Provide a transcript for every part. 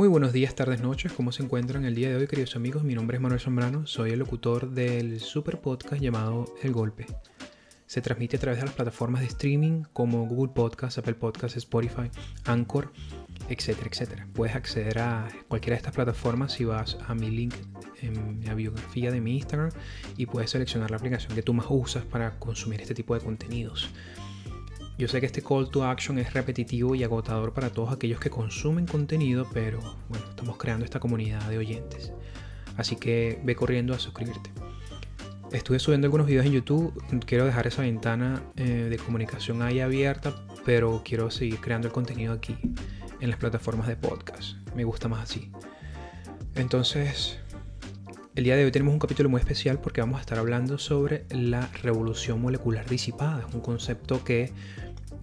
Muy buenos días, tardes, noches. ¿Cómo se encuentran el día de hoy, queridos amigos? Mi nombre es Manuel Zambrano, soy el locutor del super podcast llamado El Golpe. Se transmite a través de las plataformas de streaming como Google Podcast, Apple Podcast, Spotify, Anchor, etcétera, etcétera. Puedes acceder a cualquiera de estas plataformas si vas a mi link en la biografía de mi Instagram y puedes seleccionar la aplicación que tú más usas para consumir este tipo de contenidos. Yo sé que este call to action es repetitivo y agotador para todos aquellos que consumen contenido, pero bueno, estamos creando esta comunidad de oyentes. Así que ve corriendo a suscribirte. Estuve subiendo algunos videos en YouTube, quiero dejar esa ventana eh, de comunicación ahí abierta, pero quiero seguir creando el contenido aquí, en las plataformas de podcast. Me gusta más así. Entonces, el día de hoy tenemos un capítulo muy especial porque vamos a estar hablando sobre la revolución molecular disipada. Es un concepto que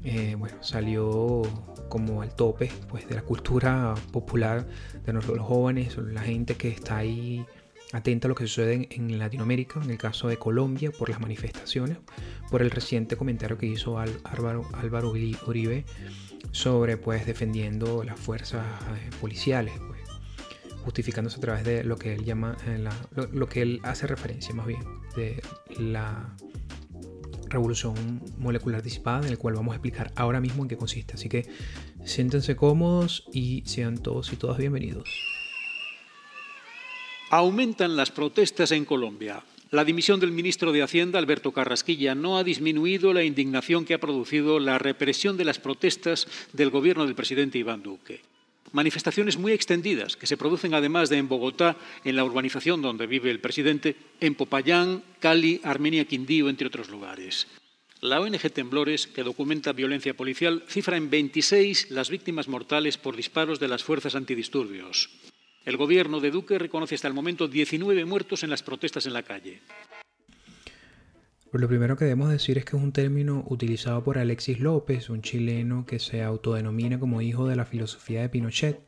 eh, bueno, salió como al tope pues, de la cultura popular de los, jóvenes, la gente que está ahí atenta a lo que sucede en, Latinoamérica, en el caso de Colombia, por las manifestaciones, por el reciente comentario que hizo Álvaro, Álvaro Uribe sobre pues defendiendo las fuerzas eh, policiales, pues, justificándose a través de lo que él llama, eh, lo, que él hace referencia más bien, de la revolución molecular disipada, en el cual vamos a explicar ahora mismo en qué consiste. Así que siéntense cómodos y sean todos y todas bienvenidos. Aumentan las protestas en Colombia. La dimisión del ministro de Hacienda, Alberto Carrasquilla, no ha disminuido la indignación que ha producido la represión de las protestas del gobierno del presidente Iván Duque. Manifestaciones muy extendidas que se producen además de en Bogotá, en la urbanización donde vive el presidente, en Popayán, Cali, Armenia, Quindío, entre otros lugares. La ONG Temblores, que documenta violencia policial, cifra en 26 las víctimas mortales por disparos de las fuerzas antidisturbios. El gobierno de Duque reconoce hasta el momento 19 muertos en las protestas en la calle. Pues lo primero que debemos decir es que es un término utilizado por Alexis López, un chileno que se autodenomina como hijo de la filosofía de Pinochet,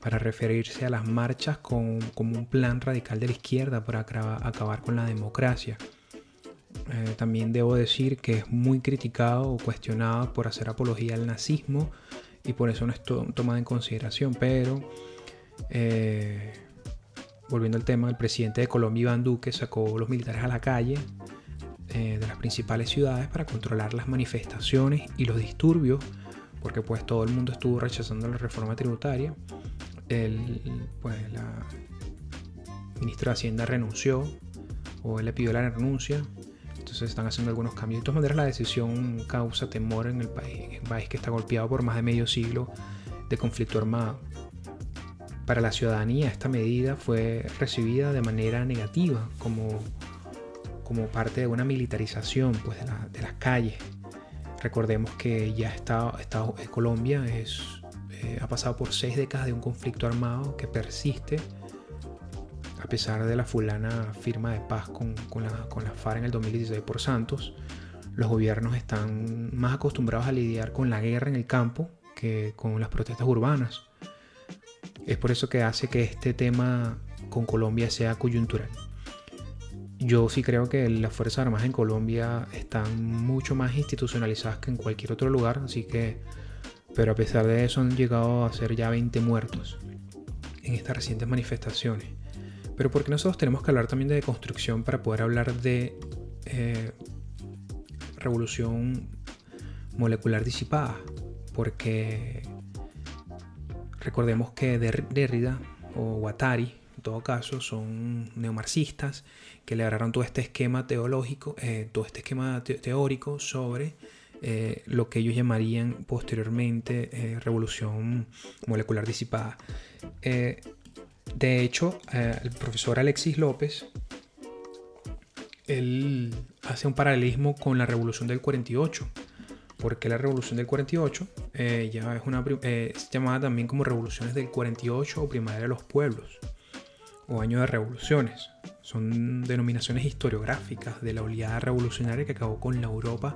para referirse a las marchas como un plan radical de la izquierda para acabar con la democracia. Eh, también debo decir que es muy criticado o cuestionado por hacer apología al nazismo y por eso no es tomado en consideración, pero eh, volviendo al tema, el presidente de Colombia, Iván Duque, sacó los militares a la calle eh, de las principales ciudades para controlar las manifestaciones y los disturbios, porque pues todo el mundo estuvo rechazando la reforma tributaria. El, pues la ministra de Hacienda renunció o él le pidió la renuncia. Entonces están haciendo algunos cambios. De todas maneras la decisión causa temor en el país, en país que está golpeado por más de medio siglo de conflicto armado. Para la ciudadanía esta medida fue recibida de manera negativa como como parte de una militarización pues, de, las calles. Recordemos que ya está, está Colombia es, eh, ha pasado por seis décadas de un conflicto armado que persiste a pesar de la fulana firma de paz con, con, la, con la FARC en el 2016 por Santos. Los gobiernos están más acostumbrados a lidiar con la guerra en el campo que con las protestas urbanas. Es por eso que hace que este tema con Colombia sea coyuntural. Yo sí creo que las Fuerzas Armadas en Colombia están mucho más institucionalizadas que en cualquier otro lugar, así que, pero a pesar de eso han llegado a ser ya 20 muertos en estas recientes manifestaciones. Pero porque nosotros tenemos que hablar también de construcción para poder hablar de eh, revolución molecular disipada? Porque recordemos que Derrida o Guattari, en todo caso, son neomarxistas que le agarraron todo este esquema teológico, eh, todo este esquema teórico sobre eh, lo que ellos llamarían posteriormente eh, revolución molecular disipada. de hecho, el profesor Alexis López, él hace un paralelismo con la revolución del 48. Porque la revolución del 48 ya es llamada también como revoluciones del 48 o primavera de los pueblos o año de revoluciones. Son denominaciones historiográficas de la oleada revolucionaria que acabó con la Europa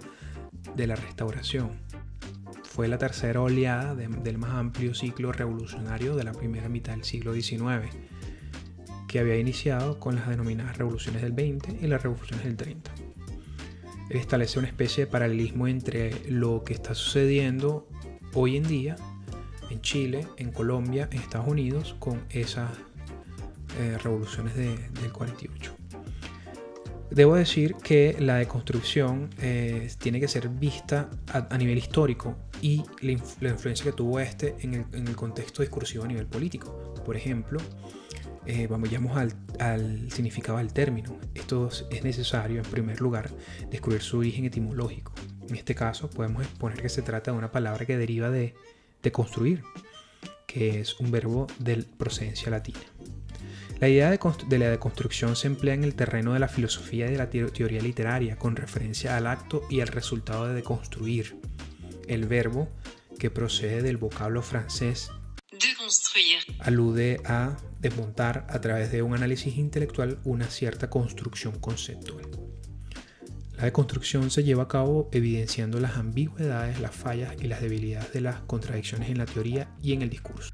de la restauración. Fue la tercera oleada del más amplio ciclo revolucionario de la primera mitad del siglo XIX, que había iniciado con las denominadas revoluciones del 20 y las revoluciones del 30. establece una especie de paralelismo entre lo que está sucediendo hoy en día en Chile, en Colombia, en Estados Unidos, con esas eh, revoluciones del 48. Debo decir que la deconstrucción eh, tiene que ser vista a, nivel histórico y la, influencia que tuvo este en el, contexto discursivo a nivel político. Por ejemplo, eh, vamos, al, al, significado del término. Esto es necesario, en primer lugar, descubrir su origen etimológico. En este caso, podemos exponer que se trata de una palabra que deriva de, de construir, que es un verbo de procedencia latina. La idea de, la deconstrucción se emplea en el terreno de la filosofía y de la teoría literaria con referencia al acto y al resultado de deconstruir. El verbo, que procede del vocablo francés alude a desmontar a través de un análisis intelectual una cierta construcción conceptual. La deconstrucción se lleva a cabo evidenciando las ambigüedades, las fallas y las debilidades de las contradicciones en la teoría y en el discurso.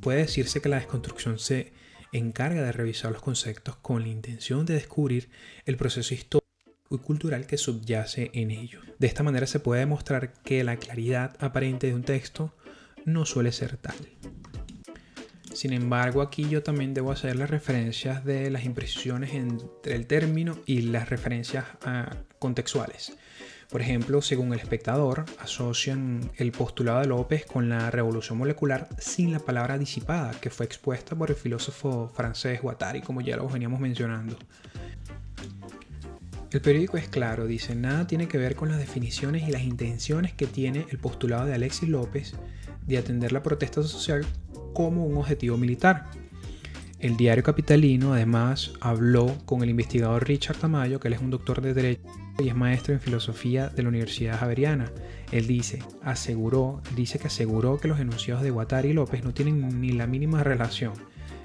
Puede decirse que la desconstrucción se encarga de revisar los conceptos con la intención de descubrir el proceso histórico y cultural que subyace en ello. De esta manera se puede demostrar que la claridad aparente de un texto no suele ser tal. Sin embargo, aquí yo también debo hacer las referencias de las impresiones entre el término y las referencias ah, contextuales. Por ejemplo, según el espectador, asocian el postulado de López con la revolución molecular sin la palabra disipada, que fue expuesta por el filósofo francés Guattari, como ya lo veníamos mencionando. El periódico es claro, dice, nada tiene que ver con las definiciones y las intenciones que tiene el postulado de Alexis López de atender la protesta social como un objetivo militar. El diario capitalino además habló con el investigador Richard Tamayo, que él es un doctor de Derecho y es maestro en filosofía de la Universidad Javeriana. Él dice, aseguró, dice que aseguró que los enunciados de Guattari y López no tienen ni la mínima relación.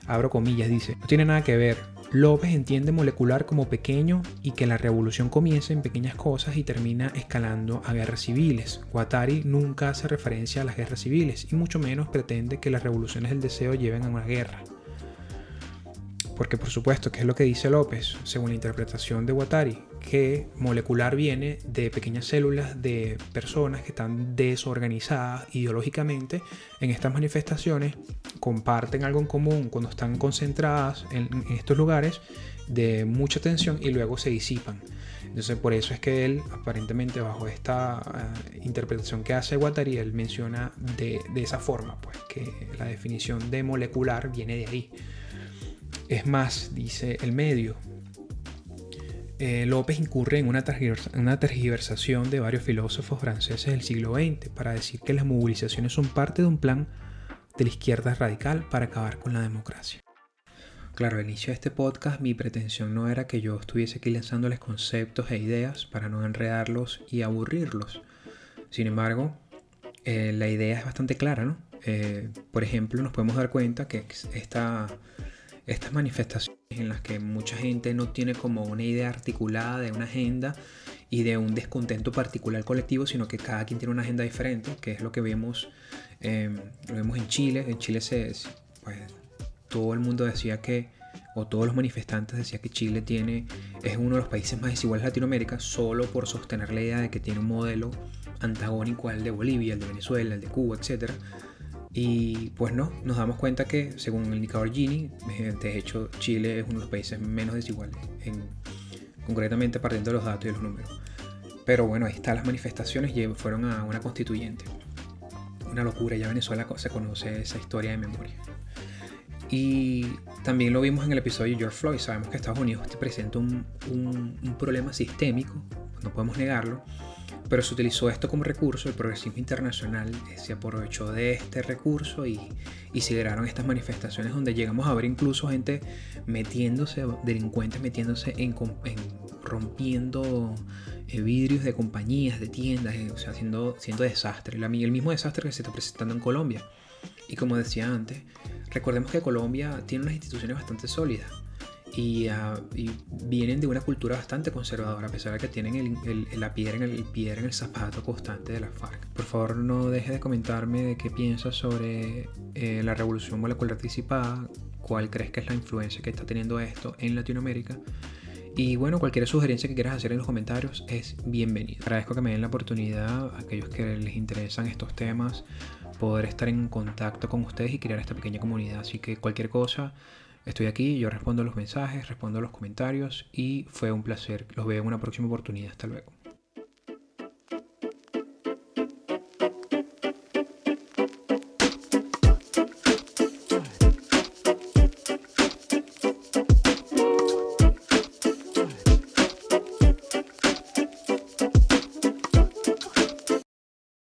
Abro comillas, dice, no tiene nada que ver. López entiende molecular como pequeño y que la revolución comienza en pequeñas cosas y termina escalando a guerras civiles. Guattari nunca hace referencia a las guerras civiles y mucho menos pretende que las revoluciones del deseo lleven a una guerra. Porque por supuesto, ¿qué es lo que dice López? Según la interpretación de Guattari, que molecular viene de pequeñas células de personas que están desorganizadas ideológicamente en estas manifestaciones, comparten algo en común cuando están concentradas en, estos lugares de mucha tensión y luego se disipan. Entonces por eso es que él, aparentemente bajo esta eh, interpretación que hace Guattari, él menciona de esa forma, pues que la definición de molecular viene de ahí. Es más, dice el medio, eh, López incurre en una, tergiversación de varios filósofos franceses del siglo XX para decir que las movilizaciones son parte de un plan de la izquierda radical para acabar con la democracia. Claro, al inicio de este podcast mi pretensión no era que yo estuviese aquí lanzándoles conceptos e ideas para no enredarlos y aburrirlos. Sin embargo, eh, la idea es bastante clara, ¿no? Eh, por ejemplo, nos podemos dar cuenta que esta estas manifestaciones en las que mucha gente no tiene como una idea articulada de una agenda y de un descontento particular colectivo, sino que cada quien tiene una agenda diferente, que es lo que vemos, em, lo vemos en Chile. En Chile se, pues, todo el mundo decía que, o todos los manifestantes decían que Chile tiene, es uno de los países más desiguales de Latinoamérica, solo por sostener la idea de que tiene un modelo antagónico al de Bolivia, al de Venezuela, al de Cuba, etcétera y pues no, nos damos cuenta que según el indicador Gini, de hecho Chile es uno de los países menos desiguales, concretamente partiendo de los datos y los números. Pero bueno, ahí están las manifestaciones fueron a una constituyente. Una locura, ya Venezuela se conoce esa historia de memoria. Y también lo vimos en el episodio de George Floyd. Sabemos que Estados Unidos presenta un, un problema sistémico, no podemos negarlo, pero se utilizó esto como recurso, el progresismo internacional se aprovechó de este recurso y, y se generaron estas manifestaciones donde llegamos a ver incluso gente metiéndose, delincuentes metiéndose en, rompiendo eh, vidrios de compañías, de tiendas, eh, o sea, haciendo, haciendo desastre, el mismo desastre que se está presentando en Colombia. Y como decía antes, recordemos que Colombia tiene unas instituciones bastante sólidas Ah, y, vienen de una cultura bastante conservadora, a pesar de que tienen la piedra en el, zapato constante de la FARC. Por favor, no deje de comentarme de qué piensas sobre eh, la revolución molecular disipada, cuál crees que es la influencia que está teniendo esto en Latinoamérica Y bueno, cualquier sugerencia que quieras hacer en los comentarios es bienvenido. Agradezco que me den la oportunidad, a aquellos que les interesan estos temas, poder estar en contacto con ustedes y crear esta pequeña comunidad. Así que cualquier cosa, estoy aquí, yo respondo los mensajes, respondo los comentarios y fue un placer. Los veo en una próxima oportunidad. Hasta luego.